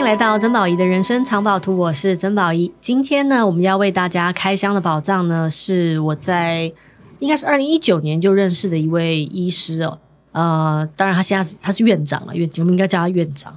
迎来到曾宝仪的人生藏宝图，我是曾宝仪。今天呢，我们要为大家开箱的宝藏呢，是我在应该是二零一九年就认识的一位医师哦。呃，当然他现在是他是院长了，院我们应该叫他院长。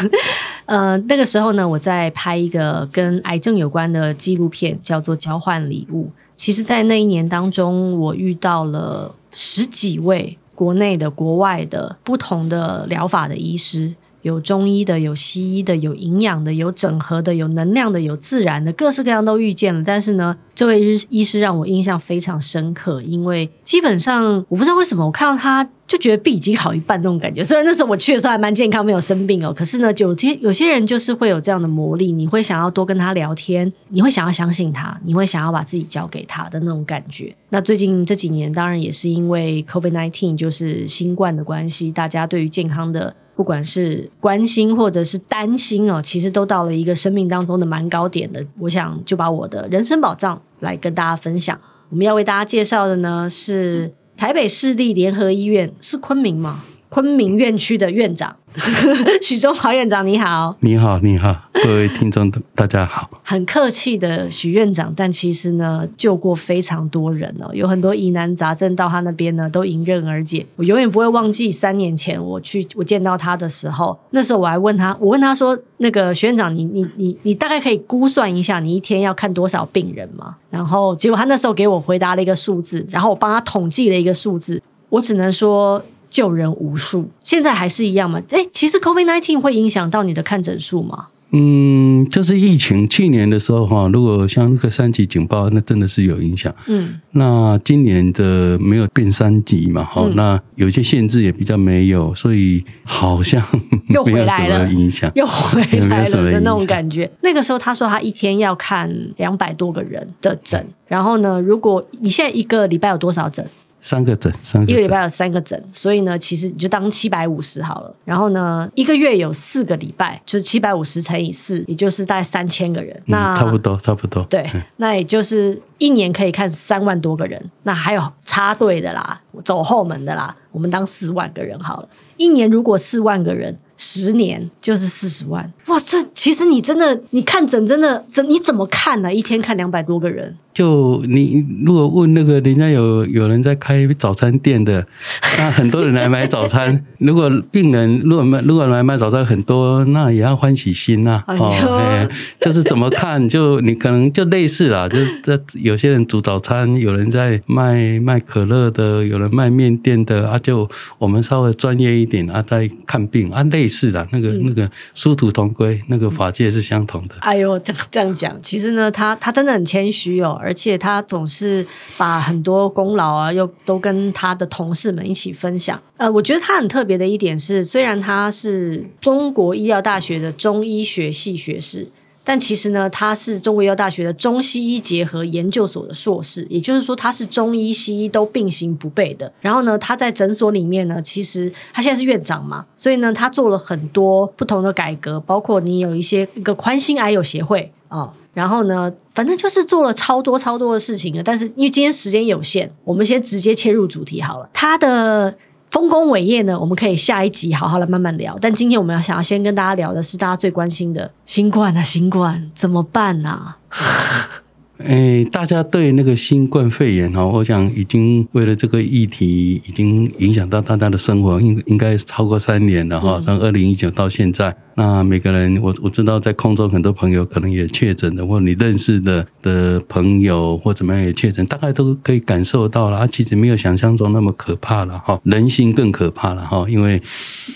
呃，那个时候呢，我在拍一个跟癌症有关的纪录片，叫做《交换礼物》。其实，在那一年当中，我遇到了十几位国内的、国外的不同的疗法的医师。有中医的，有西医的，有营养的，有整合的，有能量的，有自然的，各式各样都遇见了。但是呢，这位医师让我印象非常深刻，因为基本上我不知道为什么，我看到他就觉得病已经好一半那种感觉。虽然那时候我去的时候还蛮健康，没有生病哦，可是呢，有些有些人就是会有这样的魔力，你会想要多跟他聊天，你会想要相信他，你会想要把自己交给他的那种感觉。那最近这几年，当然也是因为 COVID-19，就是新冠的关系，大家对于健康的。不管是关心或者是担心哦，其实都到了一个生命当中的蛮高点的。我想就把我的人生宝藏来跟大家分享。我们要为大家介绍的呢是台北市立联合医院，是昆明吗？昆明院区的院长 许忠华院长，你好，你好，你好，各位听众大家好。很客气的许院长，但其实呢，救过非常多人哦，有很多疑难杂症到他那边呢，都迎刃而解。我永远不会忘记三年前我去我见到他的时候，那时候我还问他，我问他说：“那个许院长，你你你你大概可以估算一下，你一天要看多少病人吗？”然后结果他那时候给我回答了一个数字，然后我帮他统计了一个数字，我只能说。救人无数，现在还是一样吗？诶，其实 COVID nineteen 会影响到你的看诊数吗？嗯，就是疫情去年的时候哈，如果像那个三级警报，那真的是有影响。嗯，那今年的没有变三级嘛，哈、嗯，那有些限制也比较没有，所以好像 又回来了，影响又回来了的那种感觉。那个时候他说他一天要看两百多个人的诊，然后呢，如果你现在一个礼拜有多少诊？三个诊，三个诊，一个礼拜有三个诊，所以呢，其实你就当七百五十好了。然后呢，一个月有四个礼拜，就是七百五十乘以四，也就是大概三千个人。那、嗯、差不多，差不多。对，那也就是一年可以看三万多个人。那还有插队的啦，走后门的啦，我们当四万个人好了。一年如果四万个人。十年就是四十万哇！这其实你真的，你看诊真的怎你怎么看呢？一天看两百多个人，就你如果问那个人家有有人在开早餐店的，那很多人来买早餐。如果病人如果买如果来买早餐很多，那也要欢喜心呐、啊。哦、哎，就是怎么看，就你可能就类似啦，就是这有些人煮早餐，有人在卖卖可乐的，有人卖面店的啊，就我们稍微专业一点啊，在看病啊类。似的，那个、嗯、那个殊途同归，那个法界是相同的。哎呦，这这样讲，其实呢，他他真的很谦虚哦，而且他总是把很多功劳啊，又都跟他的同事们一起分享。呃，我觉得他很特别的一点是，虽然他是中国医药大学的中医学系学士。但其实呢，他是中国医药大学的中西医结合研究所的硕士，也就是说，他是中医西医都并行不悖的。然后呢，他在诊所里面呢，其实他现在是院长嘛，所以呢，他做了很多不同的改革，包括你有一些一个宽心癌友协会啊、然后呢，反正就是做了超多超多的事情了。但是因为今天时间有限，我们先直接切入主题好了。他的。丰功伟业呢，我们可以下一集好好的慢慢聊。但今天我们要想要先跟大家聊的是大家最关心的新冠啊，新冠怎么办啊？诶，大家对那个新冠肺炎哈，我想已经为了这个议题，已经影响到大家的生活，应应该超过三年了哈，从二零一九到现在。那每个人，我我知道在空中很多朋友可能也确诊的，或你认识的的朋友或怎么样也确诊，大概都可以感受到了。啊，其实没有想象中那么可怕了哈，人心更可怕了哈，因为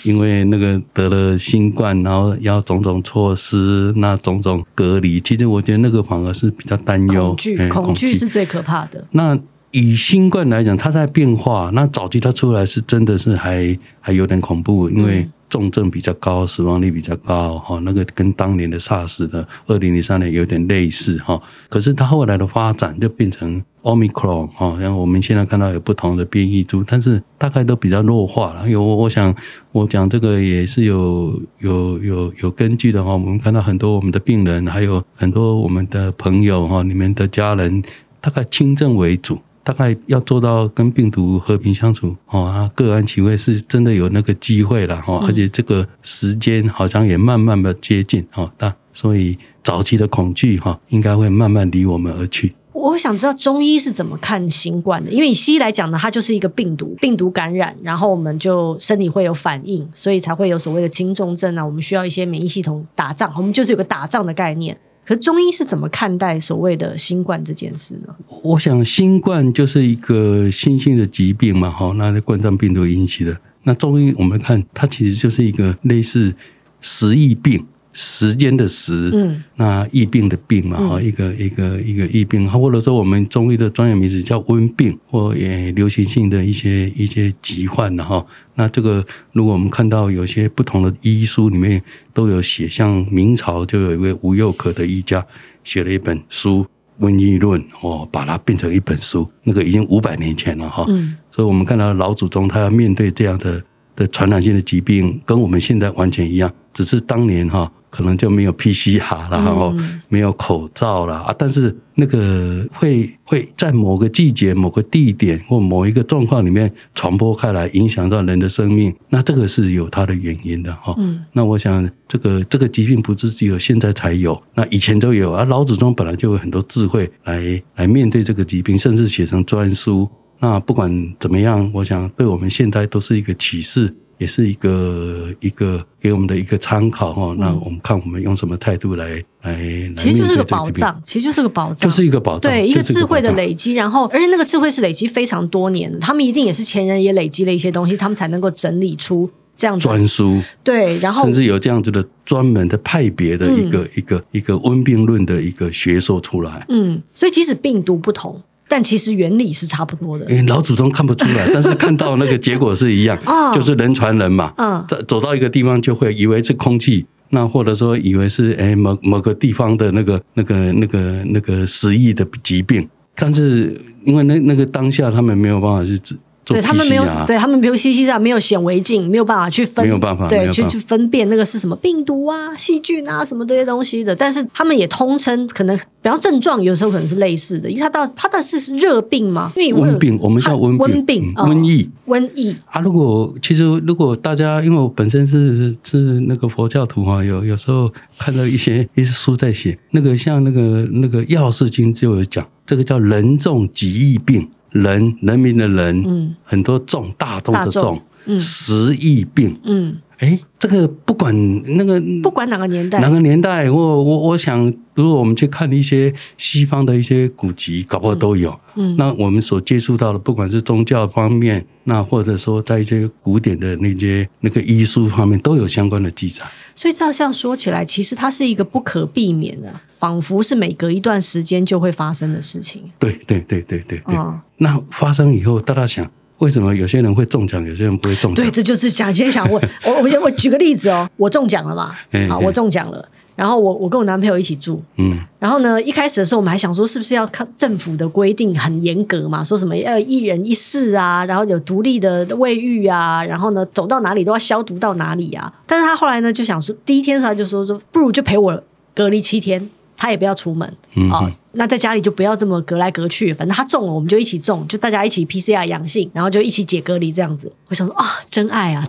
因为那个得了新冠，然后要种种措施，那种种隔离，其实我觉得那个反而是比较担忧，恐惧，恐惧是最可怕的。那以新冠来讲，它在变化，那早期它出来是真的是还还有点恐怖，因为。重症比较高，死亡率比较高，哈，那个跟当年的 SARS 的二零零三年有点类似，哈。可是它后来的发展就变成 Omicron，哈，像我们现在看到有不同的变异株，但是大概都比较弱化了。有，我想我讲这个也是有有有有根据的哈。我们看到很多我们的病人，还有很多我们的朋友哈，你们的家人，大概轻症为主。大概要做到跟病毒和平相处哦，啊，各安其位是真的有那个机会了哦，而且这个时间好像也慢慢的接近哦，那所以早期的恐惧哈，应该会慢慢离我们而去。我想知道中医是怎么看新冠的，因为以西医来讲呢，它就是一个病毒，病毒感染，然后我们就身体会有反应，所以才会有所谓的轻重症啊，我们需要一些免疫系统打仗，我们就是有个打仗的概念。可中医是怎么看待所谓的新冠这件事呢？我想新冠就是一个新兴的疾病嘛，哈，那是冠状病毒引起的。那中医我们看它其实就是一个类似食疫病。时间的时，嗯，那疫病的病嘛，哈、嗯，一个一个一个疫病，或者说我们中医的专业名词叫温病，或也流行性的一些一些疾患的哈。那这个如果我们看到有些不同的医书里面都有写，像明朝就有一位吴又可的医家写了一本书《瘟疫论》，哦，把它变成一本书，那个已经五百年前了哈。嗯，所以我们看到老祖宗他要面对这样的的传染性的疾病，跟我们现在完全一样，只是当年哈。可能就没有 PCR 了，然后没有口罩了啊！但是那个会会在某个季节、某个地点或某一个状况里面传播开来，影响到人的生命，那这个是有它的原因的哈。嗯，那我想这个这个疾病不是只有现在才有，那以前都有啊。老祖宗本来就有很多智慧来来面对这个疾病，甚至写成专书。那不管怎么样，我想对我们现在都是一个启示。也是一个一个给我们的一个参考哈，那我们看我们用什么态度来来，其实就是个宝藏，其实就是个宝藏，就是一个宝藏，对，一个智慧的累积，然后而且那个智慧是累积非常多年的，他们一定也是前人也累积了一些东西，他们才能够整理出这样子专书，对，然后甚至有这样子的专门的派别的一个一个一个温病论的一个学说出来，嗯，所以即使病毒不同。但其实原理是差不多的。欸、老祖宗看不出来，但是看到那个结果是一样，就是人传人嘛。嗯，走到一个地方就会以为是空气，那或者说以为是哎、欸、某某个地方的那个那个那个那个死疫的疾病，但是因为那那个当下他们没有办法去治。对他们没有，对他们比如 CT 上没有显微镜，没有办法去分，没有办法，对，去去分辨那个是什么病毒啊、细菌啊什么这些东西的。但是他们也通称，可能比方症状有时候可能是类似的，因为它到它的是热病嘛，因为温病，我们叫温病，温病，瘟疫，瘟疫啊。如果其实如果大家，因为我本身是是那个佛教徒哈，有有时候看到一些 一些书在写那个像那个那个药师经就有讲，这个叫人众疾疫病。人人民的人，嗯，很多众大众的众，嗯，十疫病，嗯，哎，这个不管那个不管哪个年代，哪个年代，我我我想，如果我们去看一些西方的一些古籍，搞不好都有，嗯，那我们所接触到的，不管是宗教方面，那或者说在一些古典的那些那个医书方面，都有相关的记载。所以照这样说起来，其实它是一个不可避免的，仿佛是每隔一段时间就会发生的事情。对对对对对对。哦那发生以后，大家想，为什么有些人会中奖，有些人不会中奖？对，这就是想今天想问 我，我先我举个例子哦，我中奖了嘛，好，我中奖了，然后我我跟我男朋友一起住，嗯，然后呢，一开始的时候我们还想说，是不是要看政府的规定很严格嘛，说什么要一人一室啊，然后有独立的卫浴啊，然后呢，走到哪里都要消毒到哪里啊？但是他后来呢，就想说，第一天的时候他就说说，不如就陪我隔离七天。他也不要出门啊、那在家里就不要这么隔来隔去。反正他中了，我们就一起中，就大家一起 PCR 阳性，然后就一起解隔离这样子。我想说啊，真爱啊！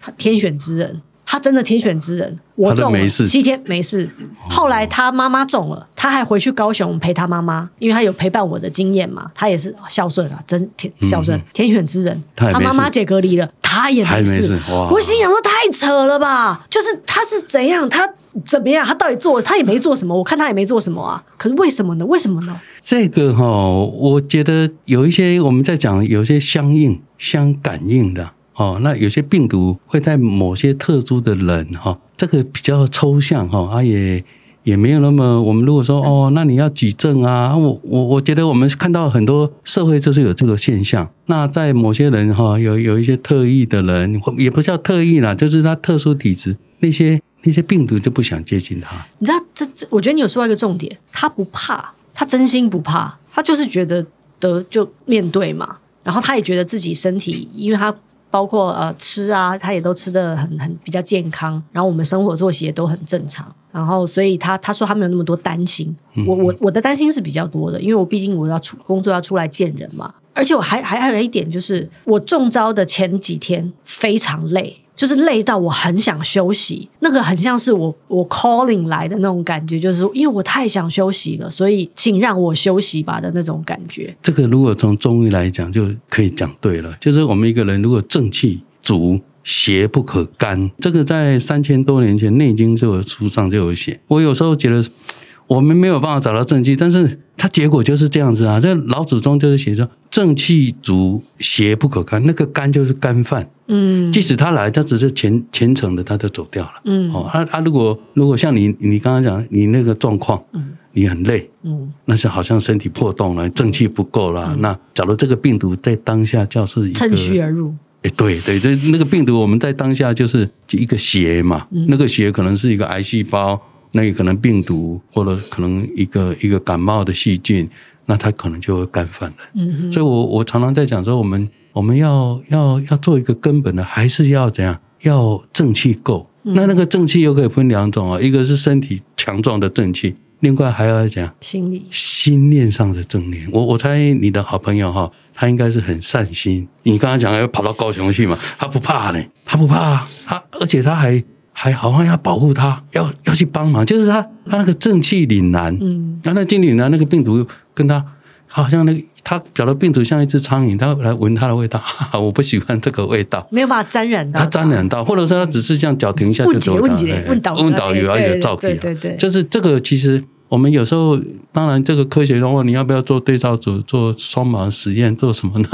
他 天选之人，他真的天选之人。我中了七天没事。后来他妈妈中了，他还回去高雄陪他妈妈，因为他有陪伴我的经验嘛。他也是孝顺啊，真天孝顺，天选之人。他妈妈解隔离了，他也没事。我心想说太扯了吧，就是他是怎样他。怎么样？他到底做？他也没做什么。我看他也没做什么啊。可是为什么呢？为什么呢？这个哈，我觉得有一些我们在讲，有些相应、相感应的哦。那有些病毒会在某些特殊的人哈，这个比较抽象哈，啊也也没有那么。我们如果说哦，那你要举证啊，我我我觉得我们看到很多社会就是有这个现象。那在某些人哈，有有一些特异的人，也不叫特异啦，就是他特殊体质那些。那些病毒就不想接近他。你知道，这这，我觉得你有说到一个重点，他不怕，他真心不怕，他就是觉得得就面对嘛。然后他也觉得自己身体，因为他包括呃吃啊，他也都吃的很很比较健康，然后我们生活作息也都很正常，然后所以他他说他没有那么多担心，嗯、我我我的担心是比较多的，因为我毕竟我要出工作要出来见人嘛，而且我还还还有一点就是我中招的前几天非常累。就是累到我很想休息，那个很像是我我 calling 来的那种感觉，就是因为我太想休息了，所以请让我休息吧的那种感觉。这个如果从中医来讲，就可以讲对了，就是我们一个人如果正气足，邪不可干，这个在三千多年前《内经》这个书上就有写。我有时候觉得。我们没有办法找到正气，但是它结果就是这样子啊。这老祖宗就是写说，正气足，邪不可干。那个干就是干犯，嗯，即使他来，他只是虔虔诚的，他就走掉了，嗯。哦，他他如果如果像你你刚刚讲，你那个状况，嗯，你很累，嗯，那是好像身体破洞了，正气不够了。嗯、那假如这个病毒在当下就是一个趁虚而入，哎，对对对，那个病毒我们在当下就是一个邪嘛，嗯、那个邪可能是一个癌细胞。那也可能病毒，或者可能一个一个感冒的细菌，那它可能就会干犯了。嗯哼，所以我我常常在讲说，我们我们要要要做一个根本的，还是要怎样？要正气够。嗯、那那个正气又可以分两种啊，一个是身体强壮的正气，另外还要讲心理心念上的正念。我我猜你的好朋友哈，他应该是很善心。你刚刚讲要跑到高雄去嘛，他不怕呢，他不怕，他而且他还。还好像要保护他，要要去帮忙，就是他他那个正气凛然，嗯，然后那劲凛然，那个病毒跟他好像那个他表的病毒像一只苍蝇，他来闻它的味道，哈哈，我不喜欢这个味道，没有办法沾染到，它沾染到，或者说它只是这样脚停一下就走了，问导问导游有照片，对对对，就是这个其实。我们有时候，当然，这个科学中问你要不要做对照组、做双盲实验、做什么呢？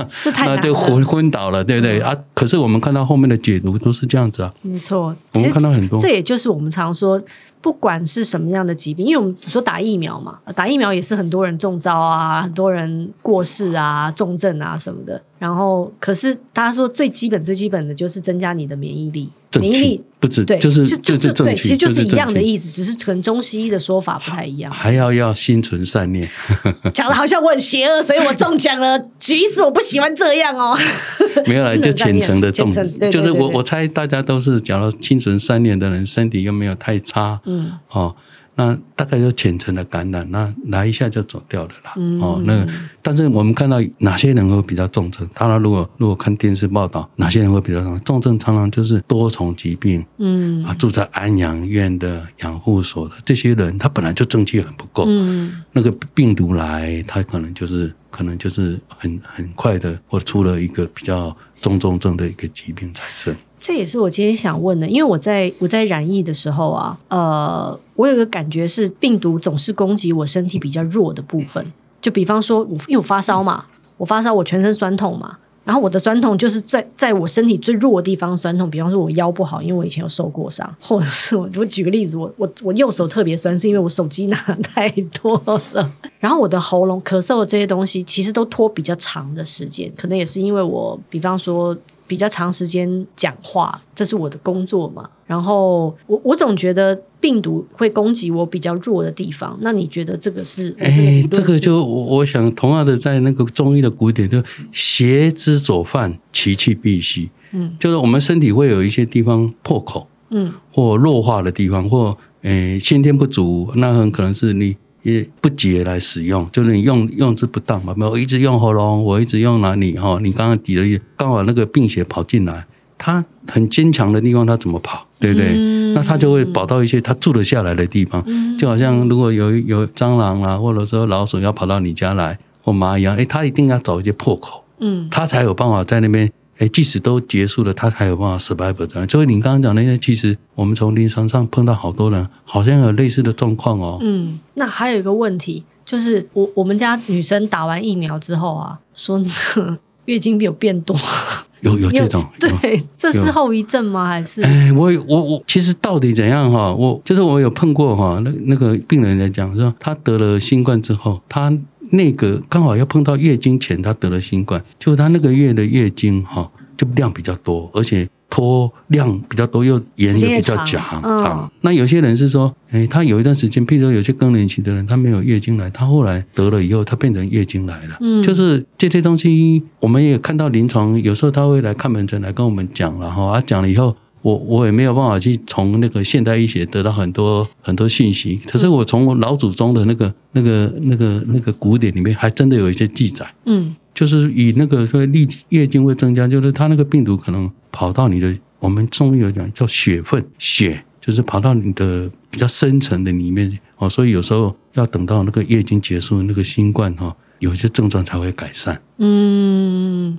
那就昏昏倒了，对不对啊？可是我们看到后面的解读都是这样子啊。没错，我们看到很多，这也就是我们常说。不管是什么样的疾病，因为我们说打疫苗嘛，打疫苗也是很多人中招啊，很多人过世啊，重症啊什么的。然后，可是他说最基本、最基本的就是增加你的免疫力，免疫力不止对，就是就就对，其实就是一样的意思，只是可能中西医的说法不太一样。还要要心存善念，讲的好像我很邪恶，所以我中奖了。即使我不喜欢这样哦，没有啦，就虔诚的中，就是我我猜大家都是，假如心存善念的人，身体又没有太差。嗯，哦，那大概就浅层的感染，那来一下就走掉了啦。嗯、哦，那但是我们看到哪些人会比较重症？当然，如果如果看电视报道，哪些人会比较重？重症常常就是多重疾病，嗯啊，住在安养院的养护所的这些人，他本来就正气很不够，嗯，那个病毒来，他可能就是可能就是很很快的，或出了一个比较重重症的一个疾病产生。这也是我今天想问的，因为我在我在染疫的时候啊，呃，我有个感觉是病毒总是攻击我身体比较弱的部分，就比方说我因为我发烧嘛，我发烧我全身酸痛嘛，然后我的酸痛就是在在我身体最弱的地方酸痛，比方说我腰不好，因为我以前有受过伤，或者是我我举个例子，我我我右手特别酸，是因为我手机拿太多了，然后我的喉咙咳嗽的这些东西其实都拖比较长的时间，可能也是因为我比方说。比较长时间讲话，这是我的工作嘛。然后我我总觉得病毒会攻击我比较弱的地方。那你觉得这个是？哎，这个就我想同样的，在那个中医的古典，就邪之所犯，其气必虚。嗯，就是我们身体会有一些地方破口，嗯，或弱化的地方，或诶先天不足，那很可能是你。也不洁来使用，就是你用用之不当嘛。没有，我一直用喉咙，我一直用哪里哈？你刚刚抵了，刚好那个病邪跑进来，它很坚强的地方，它怎么跑？对不对？嗯、那它就会跑到一些它住得下来的地方，嗯、就好像如果有有蟑螂啊，或者说老鼠要跑到你家来，或蚂蚁啊，哎，它一定要找一些破口，嗯，它才有办法在那边。哎，即使都结束了，他才有办法 survive 这样。所以你刚刚讲那些，其实我们从临床上碰到好多人，好像有类似的状况哦。嗯，那还有一个问题，就是我我们家女生打完疫苗之后啊，说那个月经有变多，有有这种，对，这是后遗症吗？还是？哎，我我我，其实到底怎样哈？我就是我有碰过哈，那那个病人在讲说，他得了新冠之后，他。那个刚好要碰到月经前，她得了新冠，就她那个月的月经哈，就量比较多，而且拖量比较多，又延的比较长长、嗯。那有些人是说，哎，他有一段时间，譬如说有些更年期的人，他没有月经来，他后来得了以后，他变成月经来了。嗯，就是这些东西，我们也看到临床有时候他会来看门诊来跟我们讲，然后啊讲了以后，我我也没有办法去从那个现代医学得到很多很多信息。可是我从我老祖宗的那个那个那个那个古典里面，还真的有一些记载。嗯。就是以那个说，月月经会增加，就是它那个病毒可能跑到你的，我们中医有讲叫血分，血就是跑到你的比较深层的里面哦，所以有时候要等到那个月经结束，那个新冠哈，有些症状才会改善。嗯，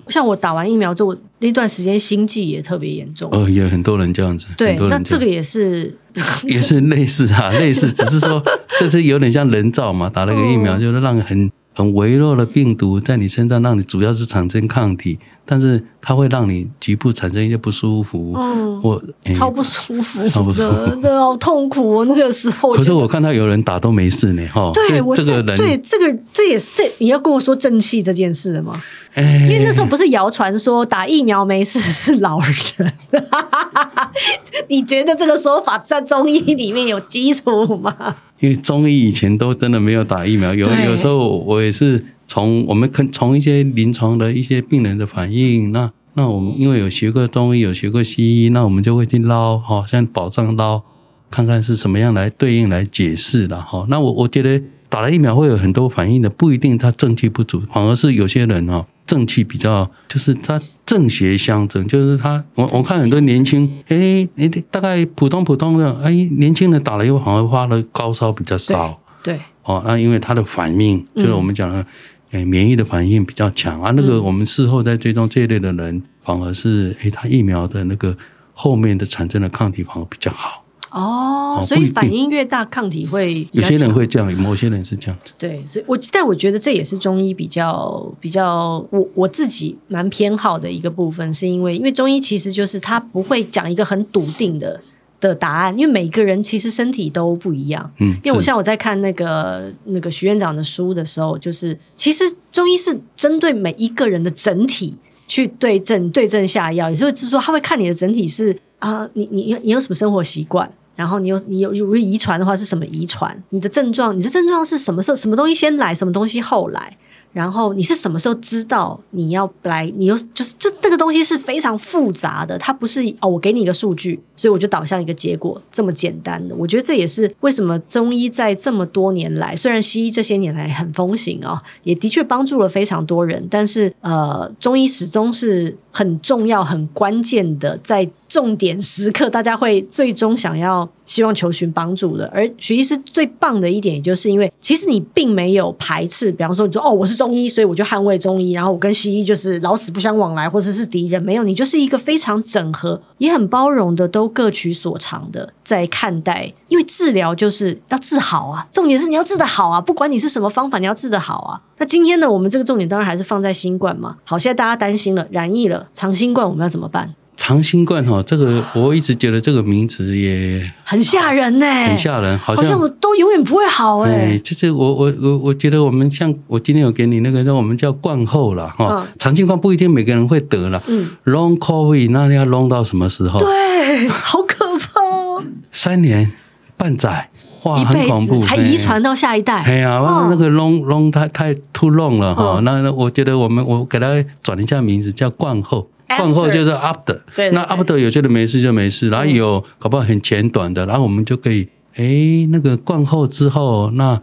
像我打完疫苗之后，那段时间心悸也特别严重。呃，有很多人这样子。对，那这个也是 也是类似啊，类似，只是说这是有点像人造嘛，打了个疫苗就是让很。很微弱的病毒在你身上，让你主要是产生抗体，但是它会让你局部产生一些不舒服。嗯，我、欸、超不舒服，超不舒服，真的好痛苦哦。那个时候，可是我看到有人打都没事呢，哈。对，我这个人，对这个这也是这你要跟我说正气这件事吗？欸、因为那时候不是谣传说打疫苗没事是老人，你觉得这个说法在中医里面有基础吗？因为中医以前都真的没有打疫苗，有有时候我也是从我们看从一些临床的一些病人的反应，那那我们因为有学过中医，有学过西医，那我们就会去捞哈，像宝藏捞，看看是什么样来对应来解释了哈。那我我觉得打了疫苗会有很多反应的，不一定他正气不足，反而是有些人哈。正气比较，就是他正邪相争，就是他，我我看很多年轻，哎，哎，大概普通普通的，哎，年轻人打了以后，好像发了高烧比较少，对，哦，那因为他的反应，就是我们讲的，哎，免疫的反应比较强啊，那个我们事后在追踪这一类的人，反而是，哎，他疫苗的那个后面的产生的抗体反而比较好。哦，所以反应越大，抗体会有些人会这样，某些人是这样子。对，所以我但我觉得这也是中医比较比较我我自己蛮偏好的一个部分，是因为因为中医其实就是他不会讲一个很笃定的的答案，因为每个人其实身体都不一样。嗯，因为我像我在看那个那个徐院长的书的时候，就是其实中医是针对每一个人的整体去对症对症下药，也就是说他会看你的整体是啊，你你你有什么生活习惯？然后你有你有有遗传的话是什么遗传？你的症状，你的症状是什么时候？什么东西先来？什么东西后来？然后你是什么时候知道你要来？你又就是就那个东西是非常复杂的，它不是哦，我给你一个数据，所以我就导向一个结果这么简单的。我觉得这也是为什么中医在这么多年来，虽然西医这些年来很风行啊、哦，也的确帮助了非常多人，但是呃，中医始终是很重要、很关键的，在重点时刻，大家会最终想要。希望求寻帮助的，而许医师最棒的一点，也就是因为其实你并没有排斥，比方说你说哦，我是中医，所以我就捍卫中医，然后我跟西医就是老死不相往来，或者是敌人，没有，你就是一个非常整合，也很包容的，都各取所长的在看待。因为治疗就是要治好啊，重点是你要治得好啊，不管你是什么方法，你要治得好啊。那今天呢，我们这个重点当然还是放在新冠嘛。好，现在大家担心了，染疫了，长新冠，我们要怎么办？长新冠哈，这个我一直觉得这个名词也很吓人呢，很吓人，好像，好像我都永远不会好哎。就是我我我我觉得我们像我今天有给你那个，那我们叫冠后了哈。长新冠不一定每个人会得了，嗯，Long COVID 那你要 Long 到什么时候？对，好可怕哦。三年半载，哇，很恐怖，还遗传到下一代。哎呀，那个 Long Long 太太 Too Long 了哈。那我觉得我们我给他转一下名字叫冠后。冠后就是 after，那 after 有些人没事就没事，然后有搞不好很简短的，然后我们就可以，哎，那个灌后之后，那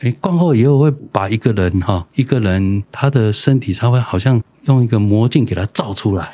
哎灌后以后会把一个人哈，一个人他的身体稍微好像用一个魔镜给他照出来。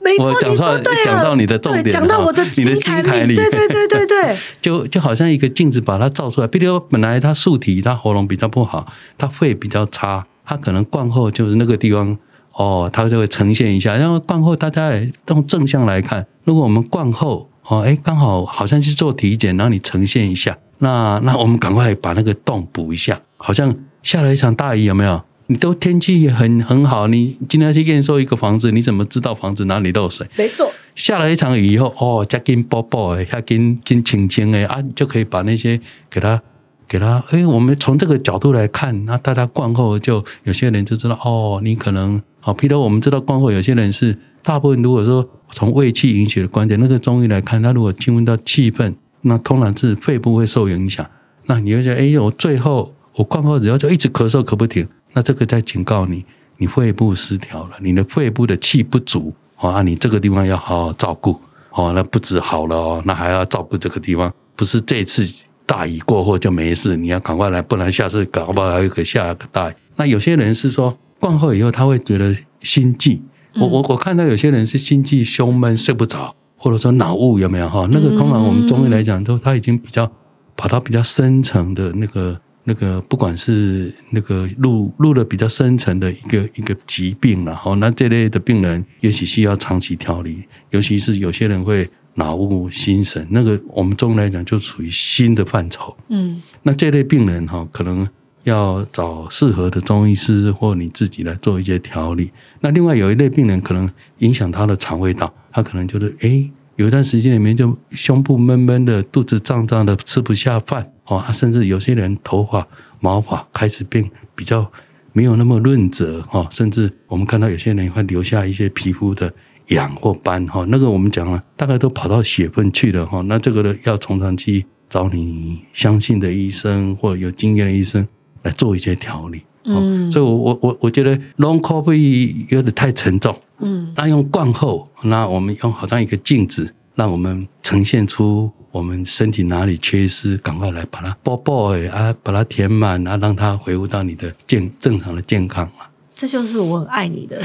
没错，你说对了，讲到你的重点，讲到我的你的心坎里，对对对对对，就就好像一个镜子把它照出来。比如说本来他素体他喉咙比较不好，他肺比较差，他可能灌后就是那个地方。哦，它就会呈现一下。然后冠后，大家也用正向来看。如果我们冠后，哦，哎，刚好好像去做体检，然后你呈现一下，那那我们赶快把那个洞补一下。好像下了一场大雨，有没有？你都天气也很很好，你今天去验收一个房子，你怎么知道房子哪里漏水？没错。下了一场雨以后，哦，加紧包包哎，加紧紧清清哎啊，就可以把那些给它。给他，哎，我们从这个角度来看，那大家灌后就有些人就知道，哦，你可能，好，譬如我们知道灌后有些人是大部分如果说从胃气引起的观点，那个中医来看，他如果侵入到气氛，那通常是肺部会受影响。那你会觉得，哎，我最后我灌后只要就一直咳嗽咳不停，那这个在警告你，你肺部失调了，你的肺部的气不足，啊，你这个地方要好好照顾，哦，那不止好了哦，那还要照顾这个地方，不是这次大雨过后就没事，你要赶快来，不然下次搞不好还有个下个大雨。那有些人是说灌后以后他会觉得心悸，我我我看到有些人是心悸、胸闷、睡不着，或者说脑雾有没有哈？那个通常我们中医来讲都他已经比较跑到比较深层的那个那个，不管是那个入入的比较深层的一个一个疾病了哈。那这类的病人也许需要长期调理，尤其是有些人会脑雾、心神，那个我们中医来讲就属于心的范畴。嗯，那这类病人哈，可能。要找适合的中医师或你自己来做一些调理。那另外有一类病人可能影响他的肠胃道，他可能就是诶，有一段时间里面就胸部闷闷的，肚子胀胀的，吃不下饭哦。他甚至有些人头发毛发开始变比较没有那么润泽哈，甚至我们看到有些人会留下一些皮肤的痒或斑哈。那个我们讲了，大概都跑到血分去了哈。那这个呢，要从长去找你相信的医生或有经验的医生。来做一些调理，嗯，所以我，我我觉得 long COVID 有点太沉重，嗯，那用灌后，那我们用好像一个镜子，让我们呈现出我们身体哪里缺失，赶快来把它补补啊，把它填满啊，让它恢复到你的健正常的健康啊。这就是我很爱你的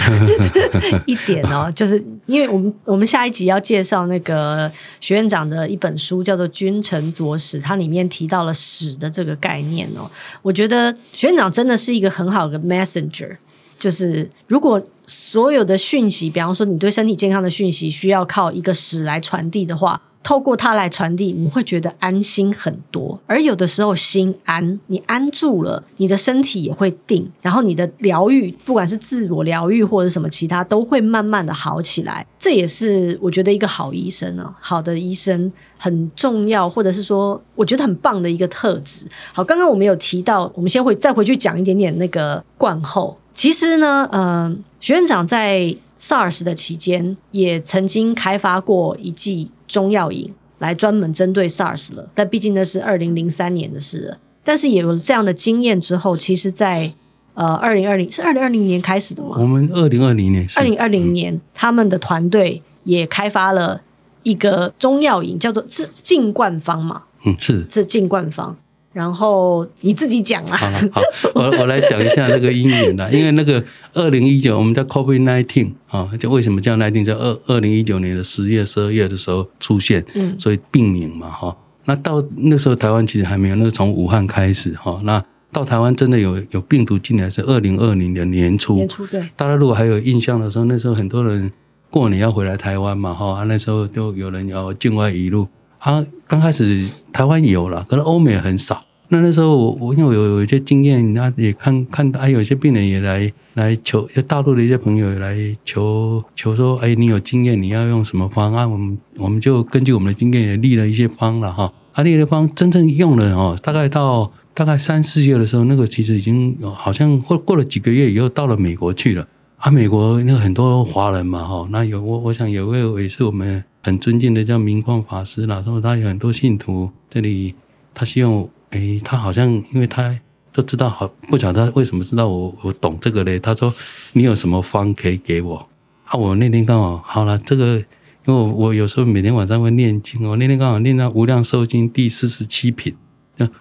一点哦，就是因为我们我们下一集要介绍那个学院长的一本书，叫做《君臣佐使》，它里面提到了使的这个概念哦。我觉得学院长真的是一个很好的 messenger，就是如果所有的讯息，比方说你对身体健康的讯息，需要靠一个使来传递的话。透过它来传递，你会觉得安心很多。而有的时候心安，你安住了，你的身体也会定，然后你的疗愈，不管是自我疗愈或者什么其他，都会慢慢的好起来。这也是我觉得一个好医生啊，好的医生很重要，或者是说我觉得很棒的一个特质。好，刚刚我们有提到，我们先回再回去讲一点点那个灌后。其实呢，嗯、呃，学院长在 SARS 的期间也曾经开发过一剂。中药饮来专门针对 SARS 了，但毕竟那是二零零三年的事了。但是也有了这样的经验之后，其实在，在呃二零二零是二零二零年开始的吗？我们二零二零年，二零二零年，嗯、他们的团队也开发了一个中药饮，叫做是净冠方嘛？嗯，是是净冠方。然后你自己讲啊。好，好，我我来讲一下那个因缘啦。因为那个二零一九，我们叫 COVID nineteen 啊，就为什么叫 nineteen？在二二零一九年的十月、十二月的时候出现，嗯，所以病名嘛，哈。那到那时候台湾其实还没有，那个从武汉开始哈。那到台湾真的有有病毒进来是二零二零年年初，年初对。大家如果还有印象的时候，那时候很多人过年要回来台湾嘛，哈，那时候就有人要境外移入。啊，刚开始台湾有了，可是欧美很少。那那时候我我因为有有一些经验，那也看看到，还有一些病人也来来求，大陆的一些朋友也来求求说，哎，你有经验，你要用什么方案？我们我们就根据我们的经验也立了一些方了哈。啊，立了方真正用了哦，大概到大概三四月的时候，那个其实已经好像过过了几个月以后，到了美国去了。啊，美国那很多华人嘛哈，那有我我想有位也是我们。很尊敬的叫明光法师啦，说他有很多信徒，这里他希望，诶，他好像因为他都知道，好不晓得他为什么知道我我懂这个嘞？他说你有什么方可以给我？啊，我那天刚好好了，这个因为我，我有时候每天晚上会念经，我那天刚好念到《无量寿经》第四十七品，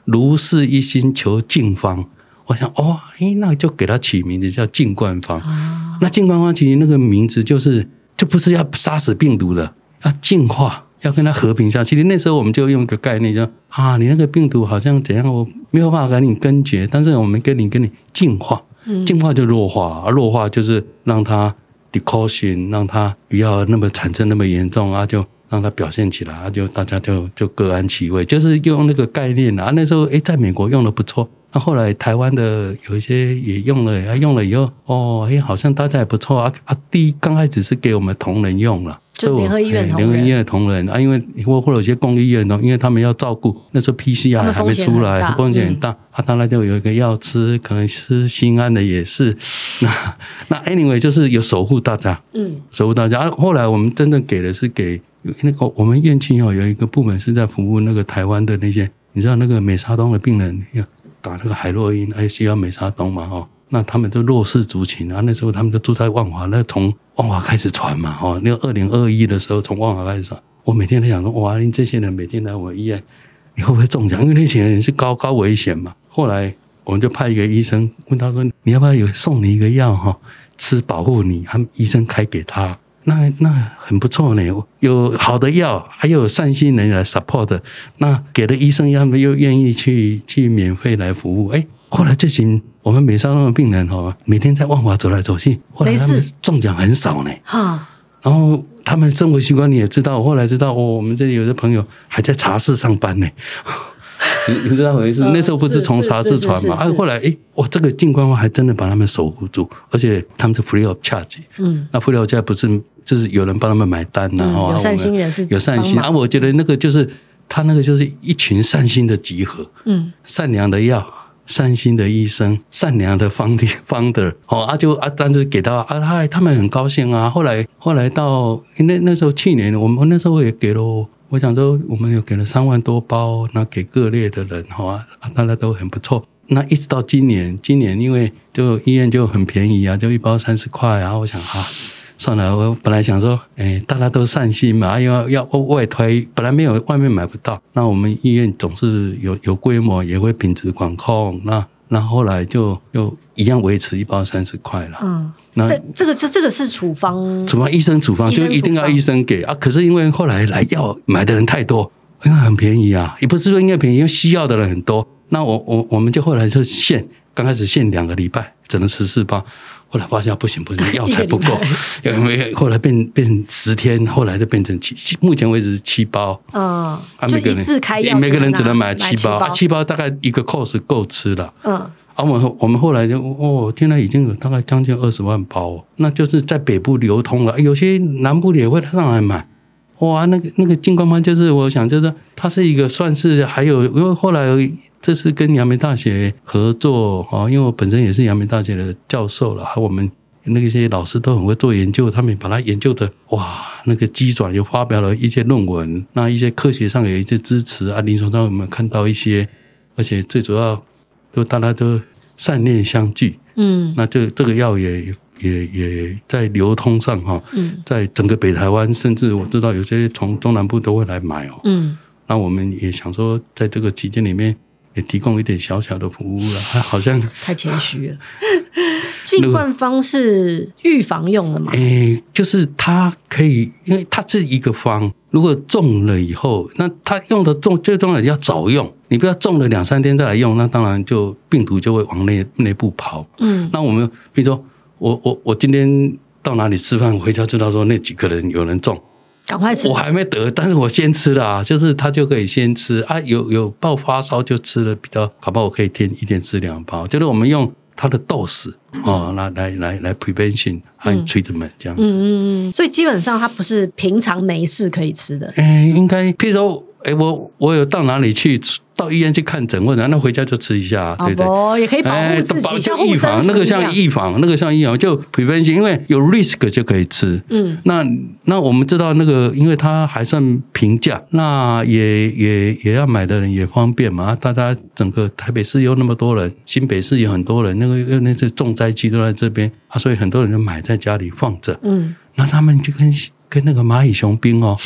如是一心求净方，我想哦，诶，那就给他起名字叫净冠方。啊、那净冠方其实那个名字就是就不是要杀死病毒的。要净化，要跟它和平下去。其实那时候我们就用一个概念，就啊，你那个病毒好像怎样，我没有办法给你根绝，但是我们跟你跟你净化，净化就弱化，而弱化就是让它 decaution，让它不要那么产生那么严重啊，就让它表现起来，啊，就大家就就各安其位，就是用那个概念啊。那时候诶，在美国用的不错。那后来台湾的有一些也用了，啊，用了以后，哦，哎，好像大家也不错啊啊！第一刚开始是给我们同仁用了，就联合医院联合医院的同仁啊，因为或或者有些公立医院呢，因为他们要照顾那时候 PCR 还没出来，风险很大，啊，当然就有一个药吃，可能吃心安的也是。那那 anyway 就是有守护大家，嗯，守护大家。啊，后来我们真正给的是给那个我们院庆哦，有一个部门是在服务那个台湾的那些，你知道那个美沙东的病人要打那个海洛因，还需要美沙东嘛，哈。那他们都弱势族群啊，那时候他们都住在万华，那从万华开始传嘛，哦，那个二零二一的时候从万华开始传，我每天都想说，哇，你这些人每天来我医院，你会不会中奖？因为那些人是高高危险嘛。后来我们就派一个医生问他说，你要不要有送你一个药哈，吃保护你？他们医生开给他，那那很不错呢，有好的药，还有善心人来 support，那给了医生，他们又愿意去去免费来服务，哎。后来这群我们美沙东的病人哈，每天在万华走来走去，后来他们中奖很少呢。哈，然后他们生活习惯你也知道，我后来知道哦，我们这里有的朋友还在茶室上班呢。你 你知道回事？那时候不是从茶室传嘛？啊，后来哎，哇，这个静观还真的把他们守护住，而且他们是 free of charge。嗯，那 free of charge 不是就是有人帮他们买单呐？哈，有善心人士，有善心啊。我觉得那个就是他那个就是一群善心的集合。嗯，善良的药。善心的医生，善良的 founder，哦啊就啊，但是给到啊他他们很高兴啊。后来后来到那那时候去年，我们那时候也给了，我想说我们有给了三万多包，那给各类的人，好啊，大家都很不错。那一直到今年，今年因为就医院就很便宜啊，就一包三十块，然后我想哈。算了，我本来想说，哎，大家都善心嘛，要要外推，本来没有外面买不到，那我们医院总是有有规模，也会品质管控，那那后来就又一样维持一包三十块了。嗯，那这这个这这个是处方，处方医生处方就一定要医生给啊。可是因为后来来药买的人太多，因为很便宜啊，也不是说应该便宜，因为需要的人很多。那我我我们就后来就限，刚开始限两个礼拜，只能十四包。后来发现不行不行，药材不够，因为后来变变十天，后来就变成七，目前为止是七包。嗯，啊，每个人每个人只能买七包，啊，七包大概一个 course 够吃了。嗯，啊，我们我们后来就哦，现在已经有大概将近二十万包，那就是在北部流通了，有些南部也会上来买。哇，那个那个金光方就是我想就是它是一个算是还有，因为后来。这次跟阳明大学合作啊，因为我本身也是阳明大学的教授了，还我们那些老师都很会做研究，他们把它研究的哇，那个机转又发表了一些论文，那一些科学上有一些支持啊，临床上我们看到一些，而且最主要就大家都善念相聚，嗯，那这这个药也也也在流通上哈，嗯，在整个北台湾，甚至我知道有些从中南部都会来买哦，嗯，那我们也想说，在这个期间里面。也提供一点小小的服务了，还 好像太谦虚了。进灌方是预防用的吗？诶、欸，就是它可以，因为它是一个方。如果中了以后，那它用的重最重要的要早用，你不要中了两三天再来用，那当然就病毒就会往内内部跑。嗯，那我们比如说，我我我今天到哪里吃饭，我回家知道说那几个人有人中。赶快吃！我还没得，但是我先吃了啊，就是他就可以先吃啊。有有爆发烧就吃了比较，好不好？我可以天一天吃两包，就是我们用它的 dose 哦，来来来来 prevention 和 treatment 这样子。嗯嗯嗯。所以基本上它不是平常没事可以吃的。嗯，应该，譬如说，哎，我我有到哪里去？到医院去看诊，或者那回家就吃一下，对不对？也可以保护自己，像预防那个像预防，那个像预防，就 prevention，因为有 risk 就可以吃。嗯，那那我们知道那个，因为它还算平价，那也也也要买的人也方便嘛。大家整个台北市有那么多人，新北市有很多人，那个又那些重灾区都在这边啊，所以很多人就买在家里放着。嗯，那他们就跟跟那个蚂蚁雄兵哦。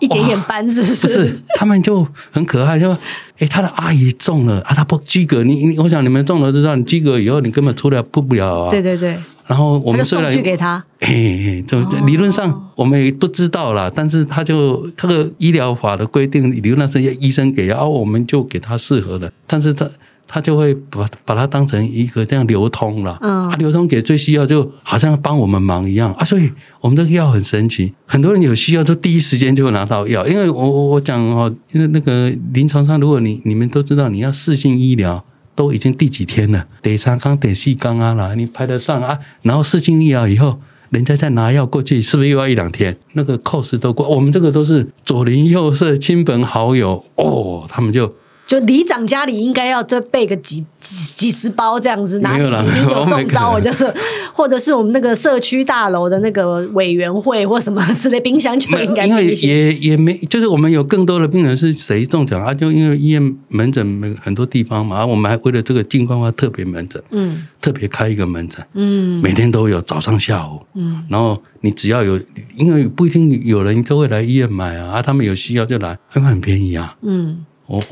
一点点斑是不是？不是，他们就很可爱，就哎，他的阿姨中了啊，他不及格，你你，我想你们中了知道，你及格以后你根本出来不不了啊。对对对。然后我们虽然送去给他，嘿，对对，理论上我们也不知道啦，但是他就他的医疗法的规定，理论上是要医生给，然后我们就给他适合的，但是他。他就会把把它当成一个这样流通了，嗯，他流通给最需要，就好像帮我们忙一样啊。所以我们这个药很神奇，很多人有需要就第一时间就会拿到药。因为我我我讲哦，因为那个临床上，如果你你们都知道，你要视性医疗都已经第几天了，得三缸、得四缸啊啦，你排得上啊。然后视性医疗以后，人家再拿药过去，是不是又要一两天？那个 cost 都过，我们这个都是左邻右舍、亲朋好友哦，他们就。就里长家里应该要再备个几几几十包这样子，哪里里面有中招，我就是，或者是我们那个社区大楼的那个委员会或什么之类，冰箱就应该。因为也也没，就是我们有更多的病人是谁中奖啊？就因为医院门诊没很多地方嘛，啊，我们还为了这个金冠花特别门诊，嗯，特别开一个门诊，嗯，每天都有早上下午，嗯，然后你只要有，因为不一定有人都会来医院买啊，啊，他们有需要就来，因为很便宜啊，嗯。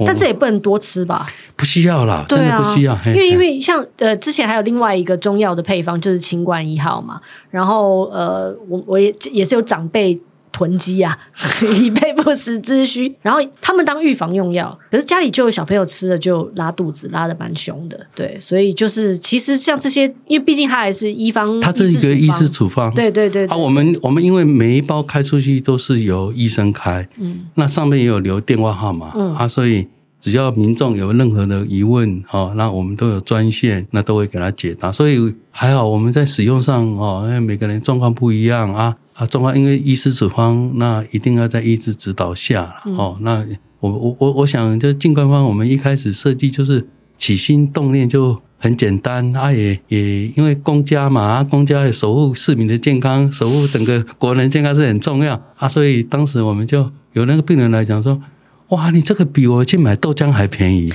但这也不能多吃吧？不需要啦，真的不需要。因为因为像呃，之前还有另外一个中药的配方，就是清冠一号嘛。然后呃，我我也也是有长辈。囤积啊，以备不时之需。然后他们当预防用药，可是家里就有小朋友吃了就拉肚子，拉的蛮凶的。对，所以就是其实像这些，因为毕竟它还是医方，它是一个医师处方。对对对，对。啊，我们我们因为每一包开出去都是由医生开，嗯，那上面也有留电话号码，嗯，啊，所以只要民众有任何的疑问，哦，那我们都有专线，那都会给他解答。所以还好我们在使用上，哦，因为每个人状况不一样啊。啊，状况因为医师处方，那一定要在医师指导下、嗯、哦。那我我我我想，就净冠方，我们一开始设计就是起心动念就很简单。啊也，也也因为公家嘛，啊，公家也守护市民的健康，守护整个国人健康是很重要啊。所以当时我们就有那个病人来讲说：“哇，你这个比我去买豆浆还便宜。”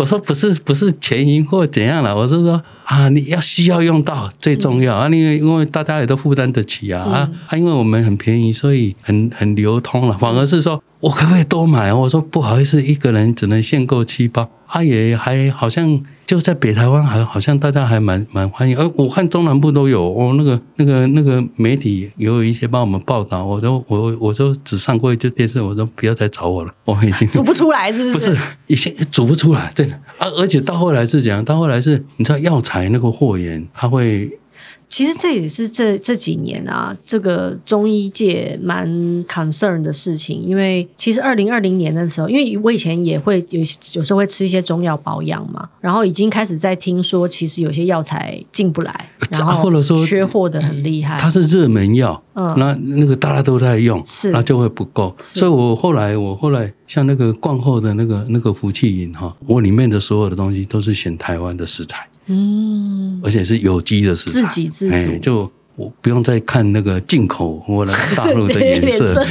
我说：“不是，不是钱银或怎样了，我是说。”啊，你要需要用到最重要啊！因为因为大家也都负担得起啊啊！啊，因为我们很便宜，所以很很流通了。反而是说我可不可以多买？我说不好意思，一个人只能限购七包。他、啊、也还好像就在北台湾，还好像大家还蛮蛮欢迎。而我看中南部都有哦，那个那个那个媒体也有一些帮我们报道。我都我我都只上过一次电视，我说不要再找我了，我已经 煮不出来，是不是？不是，已经煮不出来，真的啊！而且到后来是怎样？到后来是你知道药材。那个货源，它会。其实这也是这这几年啊，这个中医界蛮 concern 的事情。因为其实二零二零年的时候，因为我以前也会有有时候会吃一些中药保养嘛，然后已经开始在听说，其实有些药材进不来，然后或者说缺货的很厉害。它是热门药，嗯，那那个大家都在用，是，那就会不够。所以我后来我后来像那个冠后的那个那个福气饮哈，我里面的所有的东西都是选台湾的食材。嗯，而且是有机的食材，自给自足，欸，就我不用再看那个进口或者大陆的 颜色。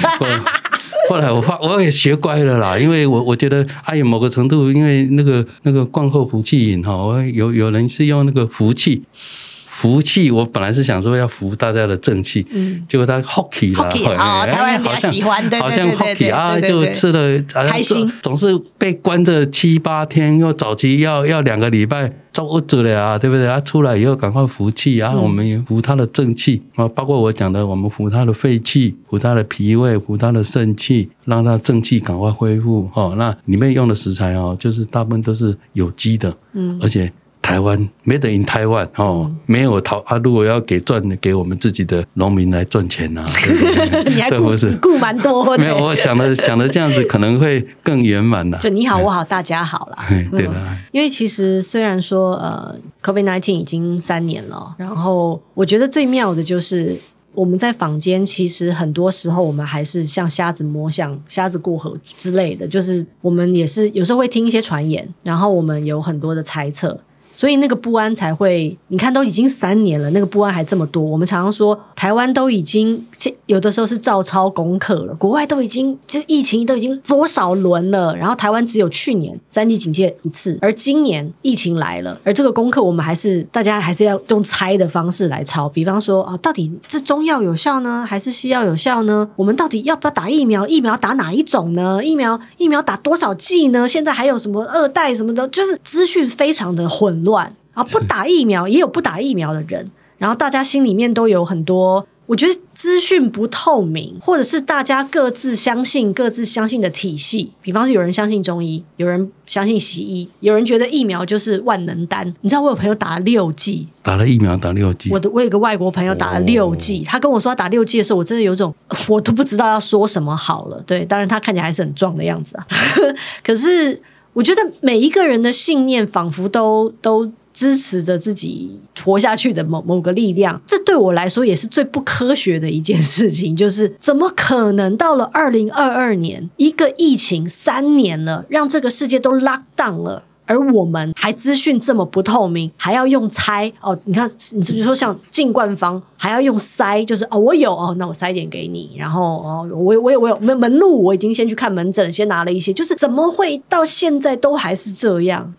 后来我发我也学乖了啦，因为我我觉得哎呀某个程度，因为那个那个冠后福气饮哈，我有有人是用那个福气。福气，我本来是想说要服大家的正气，嗯，结果他 hockey 了，哦，台湾人比较喜欢，好像 hockey 啊，就吃了开心，总是被关着七八天，又早期要要两个礼拜遭饿着了啊，对不对？啊，出来以后赶快服气啊，我们也服他的正气啊，包括我讲的，我们服他的肺气，服他的脾胃，服他的肾气，让他正气赶快恢复。哦，那里面用的食材哦，就是大部分都是有机的，嗯，而且。台湾 Made in Taiwan 哦，嗯、没有淘啊！如果要给赚，给我们自己的农民来赚钱呐、啊，你还顾顾蛮多的。没有，我想的 想的这样子可能会更圆满了。就你好，我好，大家好啦。对了、嗯，因为其实虽然说呃，COVID nineteen 已经三年了，然后我觉得最妙的就是我们在坊间，其实很多时候我们还是像瞎子摸象、瞎子过河之类的，就是我们也是有时候会听一些传言，然后我们有很多的猜测。所以那个不安才会，你看都已经三年了，那个不安还这么多。我们常常说，台湾都已经有的时候是照抄功课了，国外都已经就疫情都已经多少轮了，然后台湾只有去年三级警戒一次，而今年疫情来了，而这个功课我们还是大家还是要用猜的方式来抄。比方说啊，到底是中药有效呢，还是西药有效呢？我们到底要不要打疫苗？疫苗打哪一种呢？疫苗疫苗打多少剂呢？现在还有什么二代什么的，就是资讯非常的混乱。乱啊！不打疫苗也有不打疫苗的人，然后大家心里面都有很多，我觉得资讯不透明，或者是大家各自相信各自相信的体系。比方说，有人相信中医，有人相信西医，有人觉得疫苗就是万能丹。你知道我有朋友打了六剂，打了疫苗打六剂。我的我有个外国朋友打了六剂，他跟我说他打六剂的时候，我真的有种 我都不知道要说什么好了。对，当然他看起来还是很壮的样子啊，可是我觉得每一个人的信念仿佛都都。支持着自己活下去的某某个力量。这对我来说也是最不科学的一件事情，就是怎么可能到了二零二二年，一个疫情三年了，让这个世界都 lock down 了。而我们还资讯这么不透明，还要用猜哦？你看，你就说像进冠方还要用塞，就是哦，我有哦，那我塞点给你。然后哦，我我有我有门门路，我已经先去看门诊，先拿了一些。就是怎么会到现在都还是这样？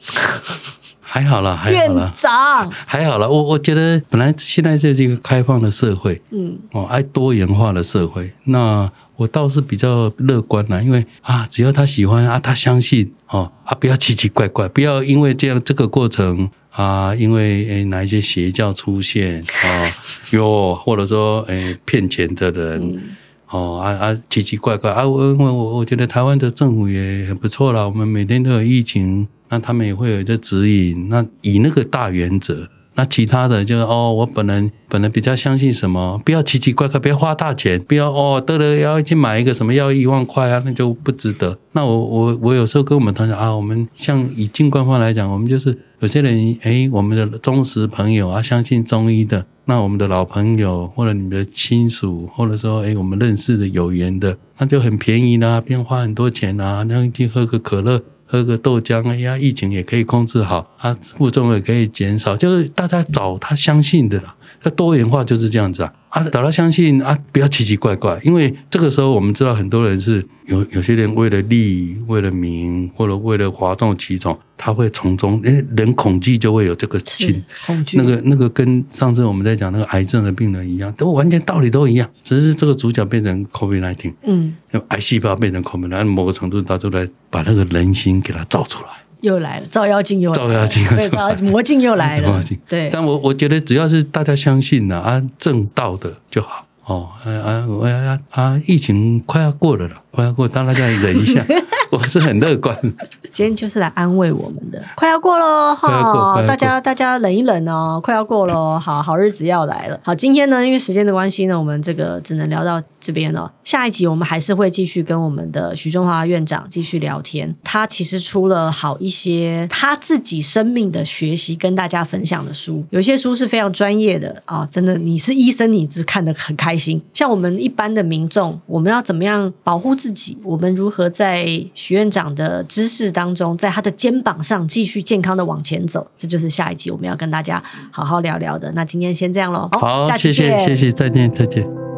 还好了，还好了，院长还好了。我我觉得本来现在这是一个开放的社会，嗯，哦，爱多元化的社会。那我倒是比较乐观啦，因为啊，只要他喜欢啊，他相信哦，啊，不要奇奇怪怪，不要因为这样这个过程啊，因为诶哪一些邪教出现啊，哟，或者说诶骗钱的人，嗯、哦啊啊奇奇怪怪啊，我我我觉得台湾的政府也很不错啦，我们每天都有疫情。那他们也会有一个指引，那以那个大原则，那其他的就是哦，我本人本人比较相信什么，不要奇奇怪怪，不要花大钱，不要哦得了要去买一个什么要一万块啊，那就不值得。那我我我有时候跟我们同学啊，我们像以进官方来讲，我们就是有些人诶，我们的忠实朋友啊，相信中医的，那我们的老朋友或者你的亲属，或者说诶，我们认识的有缘的，那就很便宜啦，不用花很多钱啊，那去喝个可乐。喝个豆浆，哎呀，疫情也可以控制好，啊，负重也可以减少，就是大家找他相信的啦，那多元化就是这样子啊。啊，找他相信啊，不要奇奇怪怪，因为这个时候我们知道很多人是有有些人为了利、为了名或者为了哗众取宠，他会从中，诶，人恐惧就会有这个情，恐惧。那个那个跟上次我们在讲那个癌症的病人一样，都完全道理都一样，只是这个主角变成 COVID-19，嗯，癌细胞变成 COVID-19，某个程度他就来把那个人心给它造出来。又来了，照妖镜又来了，照妖镜，对，照妖镜，魔镜又来了，魔镜，对。但我我觉得只要是大家相信了啊，正道的就好。哦。啊啊，我啊啊，疫情快要过了了，快要过，让大家忍一下。我是很乐观。今天就是来安慰我们的，快要过喽哈，大家大家忍一忍哦，快要过喽，好好日子要来了。好，今天呢，因为时间的关系呢，我们这个只能聊到这边了。下一集我们还是会继续跟我们的徐中华院长继续聊天。他其实出了好一些他自己生命的学习跟大家分享的书，有些书是非常专业的啊，真的，你是医生，你只看得很开心。像我们一般的民众，我们要怎么样保护自己？我们如何在许院长的知识当中，在他的肩膀上继续健康的往前走，这就是下一集我们要跟大家好好聊聊的。那今天先这样喽，好，下期见，谢谢，谢谢，再见，再见。